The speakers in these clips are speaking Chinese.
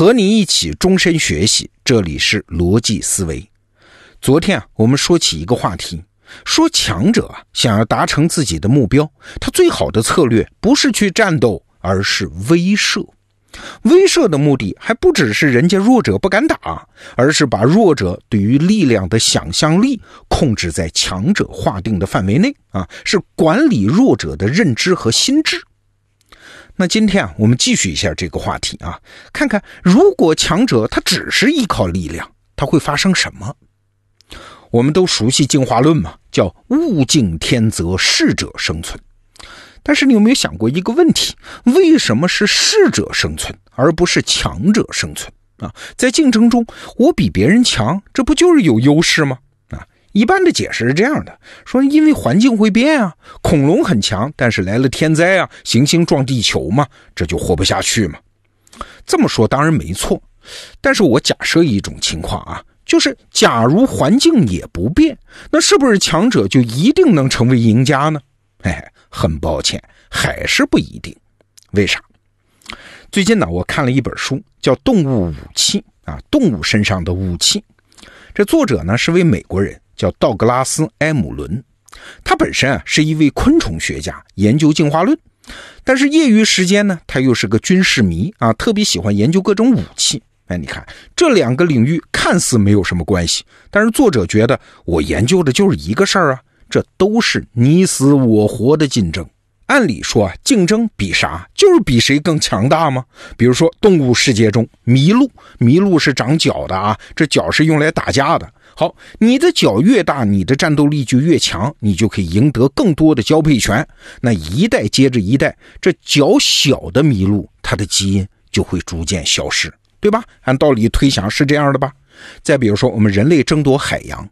和你一起终身学习，这里是逻辑思维。昨天啊，我们说起一个话题，说强者啊想要达成自己的目标，他最好的策略不是去战斗，而是威慑。威慑的目的还不只是人家弱者不敢打，而是把弱者对于力量的想象力控制在强者划定的范围内啊，是管理弱者的认知和心智。那今天啊，我们继续一下这个话题啊，看看如果强者他只是依靠力量，他会发生什么？我们都熟悉进化论嘛，叫物竞天择，适者生存。但是你有没有想过一个问题？为什么是适者生存，而不是强者生存啊？在竞争中，我比别人强，这不就是有优势吗？一般的解释是这样的：说因为环境会变啊，恐龙很强，但是来了天灾啊，行星撞地球嘛，这就活不下去嘛。这么说当然没错，但是我假设一种情况啊，就是假如环境也不变，那是不是强者就一定能成为赢家呢？哎。很抱歉，还是不一定。为啥？最近呢，我看了一本书，叫《动物武器》啊，动物身上的武器。这作者呢是位美国人，叫道格拉斯·埃姆伦。他本身啊是一位昆虫学家，研究进化论。但是业余时间呢，他又是个军事迷啊，特别喜欢研究各种武器。哎，你看这两个领域看似没有什么关系，但是作者觉得我研究的就是一个事儿啊。这都是你死我活的竞争。按理说啊，竞争比啥？就是比谁更强大吗？比如说动物世界中，麋鹿，麋鹿是长角的啊，这角是用来打架的。好，你的脚越大，你的战斗力就越强，你就可以赢得更多的交配权。那一代接着一代，这脚小的麋鹿，它的基因就会逐渐消失，对吧？按道理推想是这样的吧？再比如说，我们人类争夺海洋。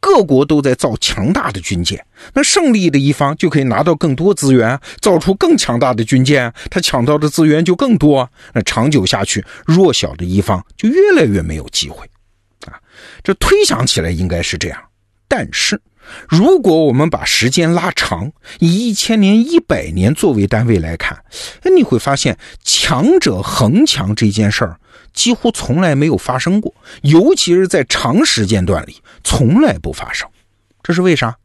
各国都在造强大的军舰，那胜利的一方就可以拿到更多资源，造出更强大的军舰，他抢到的资源就更多。那长久下去，弱小的一方就越来越没有机会。啊，这推想起来应该是这样。但是，如果我们把时间拉长，以一千年、一百年作为单位来看，你会发现强者恒强这件事儿。几乎从来没有发生过，尤其是在长时间段里，从来不发生。这是为啥？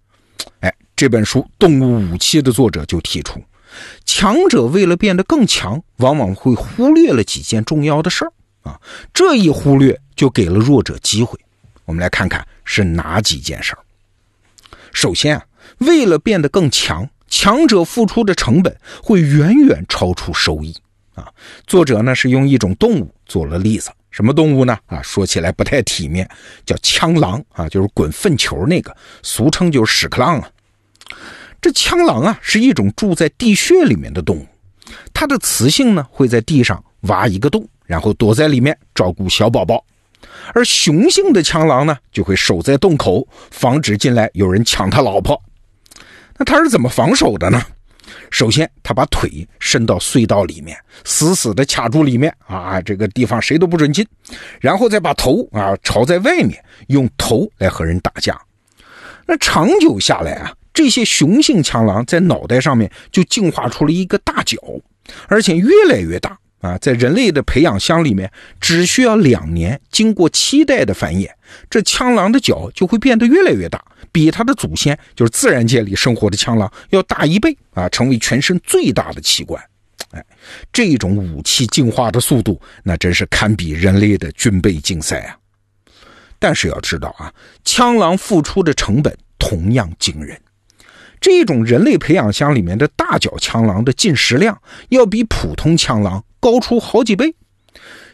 哎，这本书《动物武器》的作者就提出，强者为了变得更强，往往会忽略了几件重要的事儿啊。这一忽略，就给了弱者机会。我们来看看是哪几件事儿。首先啊，为了变得更强，强者付出的成本会远远超出收益。啊，作者呢是用一种动物做了例子，什么动物呢？啊，说起来不太体面，叫枪狼啊，就是滚粪球那个，俗称就是屎壳郎啊。这枪狼啊是一种住在地穴里面的动物，它的雌性呢会在地上挖一个洞，然后躲在里面照顾小宝宝，而雄性的枪狼呢就会守在洞口，防止进来有人抢他老婆。那他是怎么防守的呢？首先，他把腿伸到隧道里面，死死地卡住里面啊，这个地方谁都不准进。然后再把头啊朝在外面，用头来和人打架。那长久下来啊，这些雄性枪狼在脑袋上面就进化出了一个大角，而且越来越大啊。在人类的培养箱里面，只需要两年，经过七代的繁衍，这枪狼的脚就会变得越来越大。比他的祖先，就是自然界里生活的枪狼要大一倍啊，成为全身最大的器官。哎，这种武器进化的速度，那真是堪比人类的军备竞赛啊！但是要知道啊，枪狼付出的成本同样惊人。这种人类培养箱里面的大脚枪狼的进食量，要比普通枪狼高出好几倍。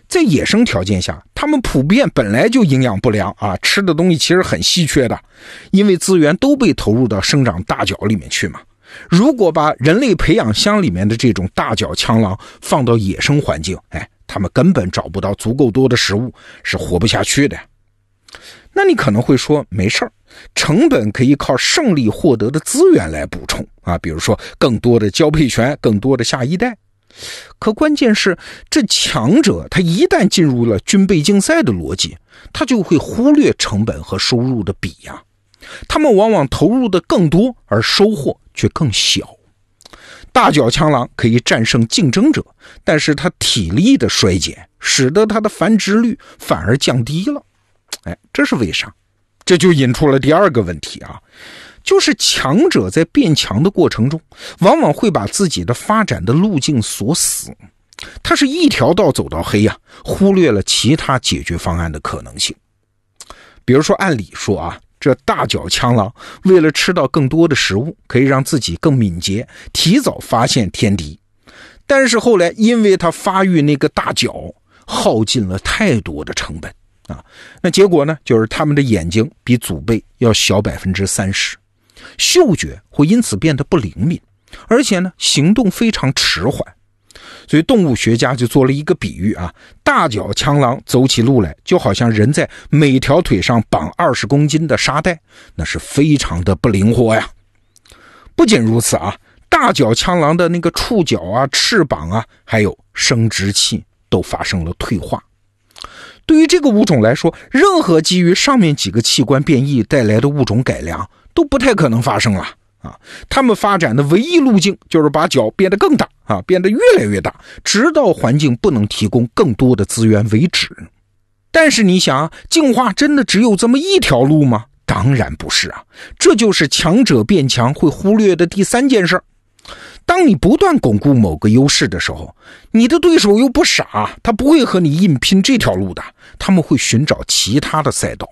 在野生条件下，它们普遍本来就营养不良啊，吃的东西其实很稀缺的，因为资源都被投入到生长大脚里面去嘛。如果把人类培养箱里面的这种大脚枪狼放到野生环境，哎，它们根本找不到足够多的食物，是活不下去的。那你可能会说，没事儿，成本可以靠胜利获得的资源来补充啊，比如说更多的交配权，更多的下一代。可关键是，这强者他一旦进入了军备竞赛的逻辑，他就会忽略成本和收入的比呀。他们往往投入的更多，而收获却更小。大脚枪狼可以战胜竞争者，但是它体力的衰减使得它的繁殖率反而降低了。哎，这是为啥？这就引出了第二个问题啊，就是强者在变强的过程中，往往会把自己的发展的路径锁死，他是一条道走到黑呀，忽略了其他解决方案的可能性。比如说，按理说啊。这大脚枪狼为了吃到更多的食物，可以让自己更敏捷，提早发现天敌。但是后来，因为它发育那个大脚，耗尽了太多的成本啊。那结果呢，就是他们的眼睛比祖辈要小百分之三十，嗅觉会因此变得不灵敏，而且呢，行动非常迟缓。所以动物学家就做了一个比喻啊，大脚枪狼走起路来就好像人在每条腿上绑二十公斤的沙袋，那是非常的不灵活呀。不仅如此啊，大脚枪狼的那个触角啊、翅膀啊，还有生殖器都发生了退化。对于这个物种来说，任何基于上面几个器官变异带来的物种改良都不太可能发生了。啊，他们发展的唯一路径就是把脚变得更大啊，变得越来越大，直到环境不能提供更多的资源为止。但是你想，进化真的只有这么一条路吗？当然不是啊，这就是强者变强会忽略的第三件事。当你不断巩固某个优势的时候，你的对手又不傻，他不会和你硬拼这条路的，他们会寻找其他的赛道。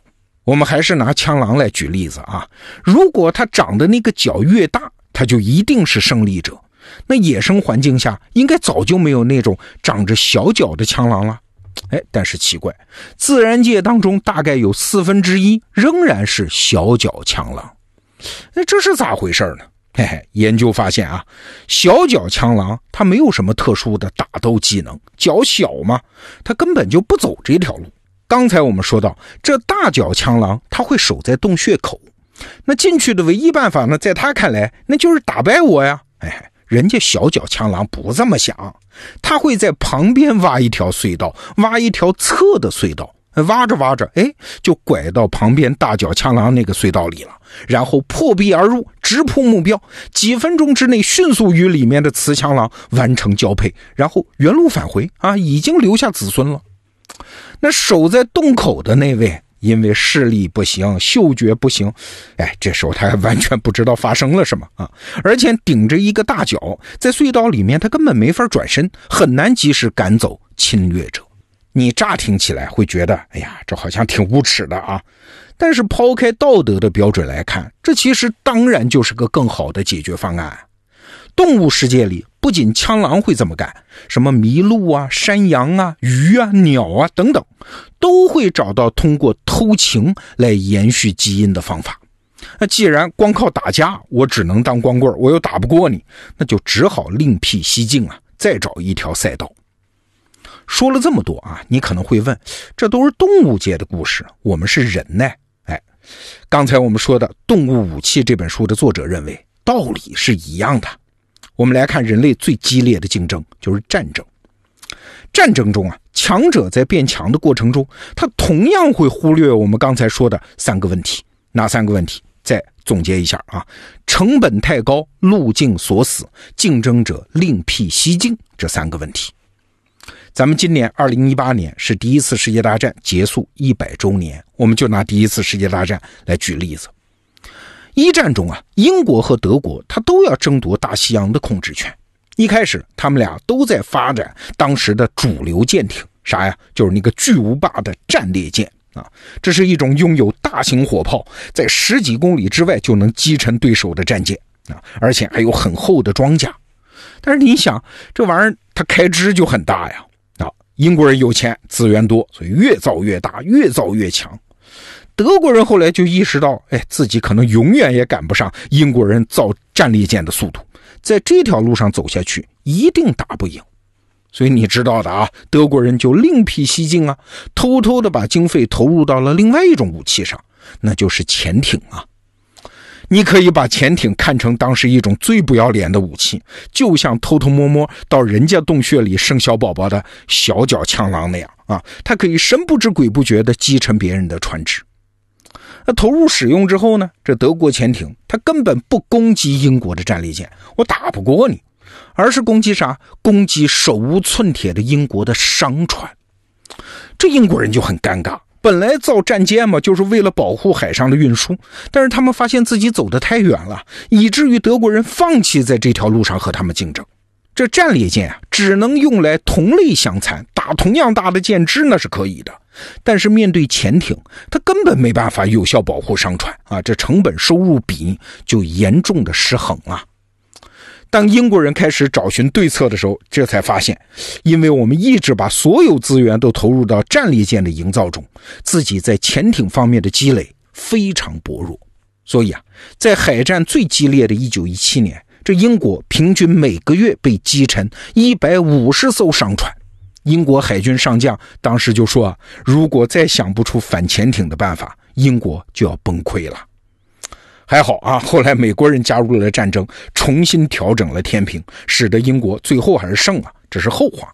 我们还是拿枪狼来举例子啊，如果它长的那个脚越大，它就一定是胜利者。那野生环境下应该早就没有那种长着小脚的枪狼了。哎，但是奇怪，自然界当中大概有四分之一仍然是小脚枪狼。那这是咋回事呢？嘿嘿，研究发现啊，小脚枪狼它没有什么特殊的打斗技能，脚小嘛，它根本就不走这条路。刚才我们说到，这大脚枪狼它会守在洞穴口，那进去的唯一办法呢，在他看来，那就是打败我呀。哎，人家小脚枪狼不这么想，他会在旁边挖一条隧道，挖一条侧的隧道，挖着挖着，哎，就拐到旁边大脚枪狼那个隧道里了，然后破壁而入，直扑目标，几分钟之内迅速与里面的雌枪狼完成交配，然后原路返回啊，已经留下子孙了。那守在洞口的那位，因为视力不行，嗅觉不行，哎，这时候他还完全不知道发生了什么啊！而且顶着一个大脚，在隧道里面，他根本没法转身，很难及时赶走侵略者。你乍听起来会觉得，哎呀，这好像挺无耻的啊！但是抛开道德的标准来看，这其实当然就是个更好的解决方案。动物世界里。不仅枪狼会这么干，什么麋鹿啊、山羊啊、鱼啊、鸟啊等等，都会找到通过偷情来延续基因的方法。那既然光靠打架，我只能当光棍，我又打不过你，那就只好另辟蹊径啊，再找一条赛道。说了这么多啊，你可能会问，这都是动物界的故事，我们是人呢？哎，刚才我们说的《动物武器》这本书的作者认为，道理是一样的。我们来看人类最激烈的竞争就是战争。战争中啊，强者在变强的过程中，他同样会忽略我们刚才说的三个问题。哪三个问题？再总结一下啊：成本太高，路径锁死，竞争者另辟蹊径。这三个问题。咱们今年二零一八年是第一次世界大战结束一百周年，我们就拿第一次世界大战来举例子。一战中啊，英国和德国他都要争夺大西洋的控制权。一开始，他们俩都在发展当时的主流舰艇，啥呀？就是那个巨无霸的战列舰啊。这是一种拥有大型火炮，在十几公里之外就能击沉对手的战舰啊，而且还有很厚的装甲。但是你想，这玩意儿它开支就很大呀啊！英国人有钱，资源多，所以越造越大，越造越强。德国人后来就意识到，哎，自己可能永远也赶不上英国人造战列舰的速度，在这条路上走下去，一定打不赢。所以你知道的啊，德国人就另辟蹊径啊，偷偷的把经费投入到了另外一种武器上，那就是潜艇啊。你可以把潜艇看成当时一种最不要脸的武器，就像偷偷摸摸到人家洞穴里生小宝宝的小脚枪狼那样啊，它可以神不知鬼不觉地击沉别人的船只。那投入使用之后呢？这德国潜艇它根本不攻击英国的战列舰，我打不过你，而是攻击啥？攻击手无寸铁的英国的商船。这英国人就很尴尬。本来造战舰嘛，就是为了保护海上的运输，但是他们发现自己走得太远了，以至于德国人放弃在这条路上和他们竞争。这战列舰啊，只能用来同类相残，同样大的舰只那是可以的，但是面对潜艇，它根本没办法有效保护商船啊，这成本收入比就严重的失衡了。当英国人开始找寻对策的时候，这才发现，因为我们一直把所有资源都投入到战列舰的营造中，自己在潜艇方面的积累非常薄弱。所以啊，在海战最激烈的一九一七年，这英国平均每个月被击沉一百五十艘商船。英国海军上将当时就说：“如果再想不出反潜艇的办法，英国就要崩溃了。”还好啊，后来美国人加入了战争，重新调整了天平，使得英国最后还是胜了，这是后话。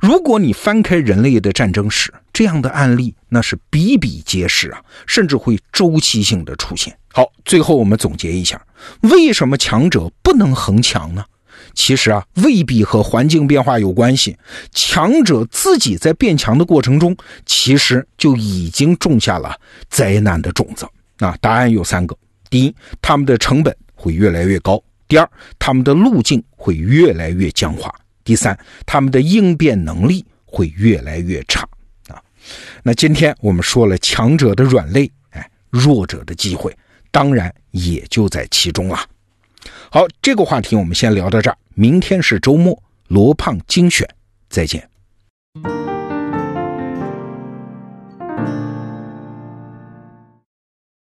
如果你翻开人类的战争史，这样的案例那是比比皆是啊，甚至会周期性的出现。好，最后我们总结一下，为什么强者不能恒强呢？其实啊，未必和环境变化有关系，强者自己在变强的过程中，其实就已经种下了灾难的种子。啊，答案有三个。第一，他们的成本会越来越高；第二，他们的路径会越来越僵化；第三，他们的应变能力会越来越差。啊，那今天我们说了强者的软肋，哎，弱者的机会，当然也就在其中了。好，这个话题我们先聊到这儿。明天是周末，罗胖精选，再见。